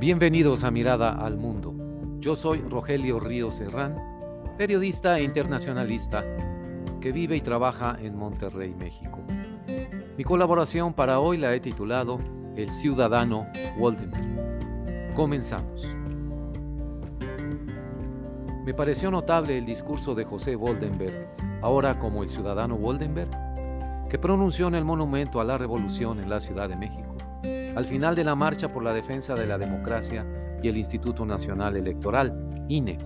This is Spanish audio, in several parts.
Bienvenidos a Mirada al Mundo. Yo soy Rogelio Ríos Serrán, periodista e internacionalista que vive y trabaja en Monterrey, México. Mi colaboración para hoy la he titulado El Ciudadano Woldenberg. Comenzamos. Me pareció notable el discurso de José Woldenberg, ahora como el ciudadano Woldenberg, que pronunció en el Monumento a la Revolución en la Ciudad de México al final de la marcha por la defensa de la democracia y el Instituto Nacional Electoral, INE,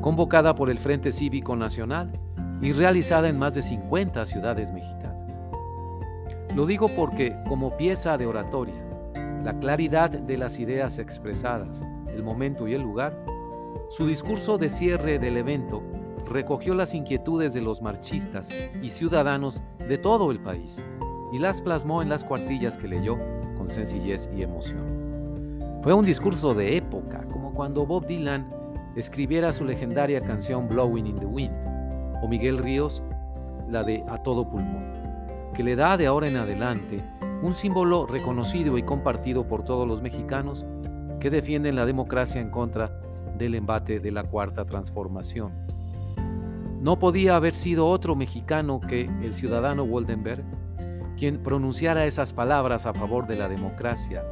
convocada por el Frente Cívico Nacional y realizada en más de 50 ciudades mexicanas. Lo digo porque, como pieza de oratoria, la claridad de las ideas expresadas, el momento y el lugar, su discurso de cierre del evento recogió las inquietudes de los marchistas y ciudadanos de todo el país y las plasmó en las cuartillas que leyó sencillez y emoción. Fue un discurso de época, como cuando Bob Dylan escribiera su legendaria canción Blowing in the Wind, o Miguel Ríos la de A Todo Pulmón, que le da de ahora en adelante un símbolo reconocido y compartido por todos los mexicanos que defienden la democracia en contra del embate de la Cuarta Transformación. No podía haber sido otro mexicano que el ciudadano Woldenberg, quien pronunciara esas palabras a favor de la democracia,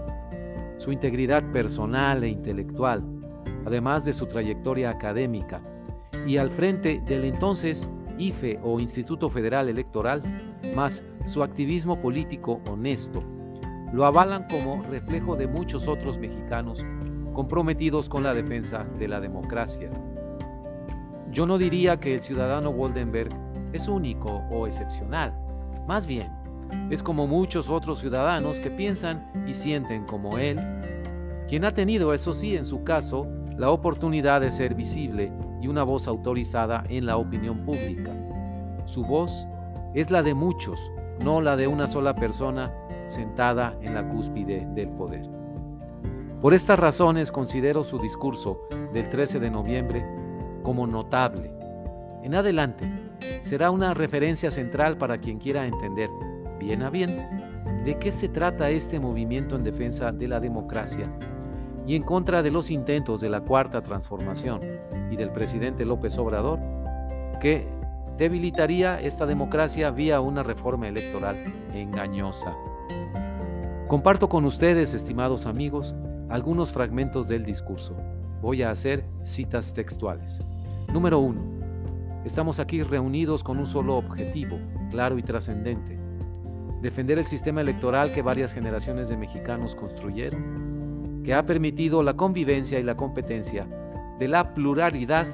su integridad personal e intelectual, además de su trayectoria académica, y al frente del entonces IFE o Instituto Federal Electoral, más su activismo político honesto, lo avalan como reflejo de muchos otros mexicanos comprometidos con la defensa de la democracia. Yo no diría que el ciudadano Woldenberg es único o excepcional, más bien, es como muchos otros ciudadanos que piensan y sienten como él, quien ha tenido, eso sí, en su caso, la oportunidad de ser visible y una voz autorizada en la opinión pública. Su voz es la de muchos, no la de una sola persona sentada en la cúspide del poder. Por estas razones considero su discurso del 13 de noviembre como notable. En adelante, será una referencia central para quien quiera entender bien a bien de qué se trata este movimiento en defensa de la democracia y en contra de los intentos de la cuarta transformación y del presidente López Obrador, que debilitaría esta democracia vía una reforma electoral engañosa. Comparto con ustedes, estimados amigos, algunos fragmentos del discurso. Voy a hacer citas textuales. Número 1. Estamos aquí reunidos con un solo objetivo, claro y trascendente, defender el sistema electoral que varias generaciones de mexicanos construyeron, que ha permitido la convivencia y la competencia de la pluralidad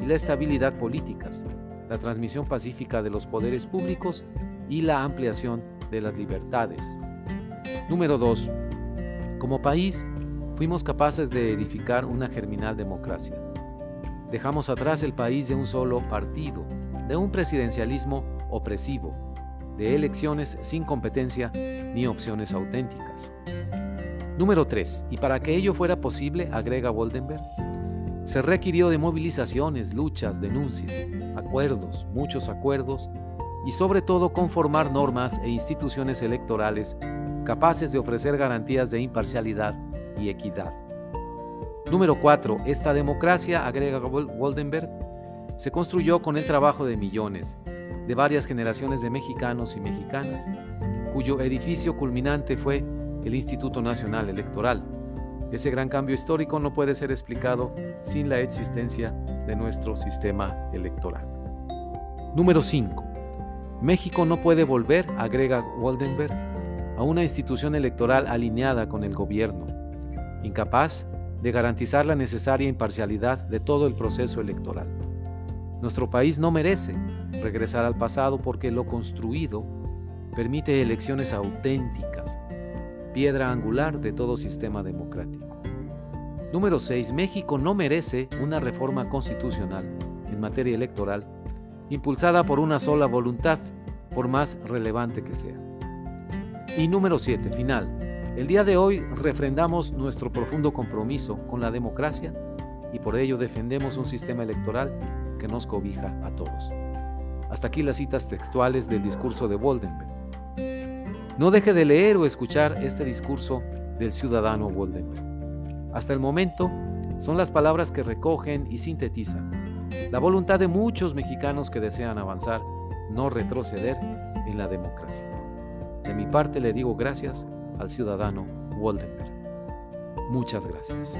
y la estabilidad políticas, la transmisión pacífica de los poderes públicos y la ampliación de las libertades. Número 2. Como país, fuimos capaces de edificar una germinal democracia. Dejamos atrás el país de un solo partido, de un presidencialismo opresivo, de elecciones sin competencia ni opciones auténticas. Número 3. Y para que ello fuera posible, agrega Woldenberg, se requirió de movilizaciones, luchas, denuncias, acuerdos, muchos acuerdos y sobre todo conformar normas e instituciones electorales capaces de ofrecer garantías de imparcialidad y equidad. Número 4. Esta democracia, agrega Woldenberg, se construyó con el trabajo de millones, de varias generaciones de mexicanos y mexicanas, cuyo edificio culminante fue el Instituto Nacional Electoral. Ese gran cambio histórico no puede ser explicado sin la existencia de nuestro sistema electoral. Número 5. México no puede volver, agrega Waldenberg, a una institución electoral alineada con el gobierno, incapaz de garantizar la necesaria imparcialidad de todo el proceso electoral. Nuestro país no merece regresar al pasado porque lo construido permite elecciones auténticas, piedra angular de todo sistema democrático. Número 6. México no merece una reforma constitucional en materia electoral impulsada por una sola voluntad, por más relevante que sea. Y número 7. Final. El día de hoy refrendamos nuestro profundo compromiso con la democracia y por ello defendemos un sistema electoral que nos cobija a todos. Hasta aquí las citas textuales del discurso de Woldenberg. No deje de leer o escuchar este discurso del ciudadano Woldenberg. Hasta el momento, son las palabras que recogen y sintetizan la voluntad de muchos mexicanos que desean avanzar, no retroceder en la democracia. De mi parte le digo gracias al ciudadano Woldenberg. Muchas gracias.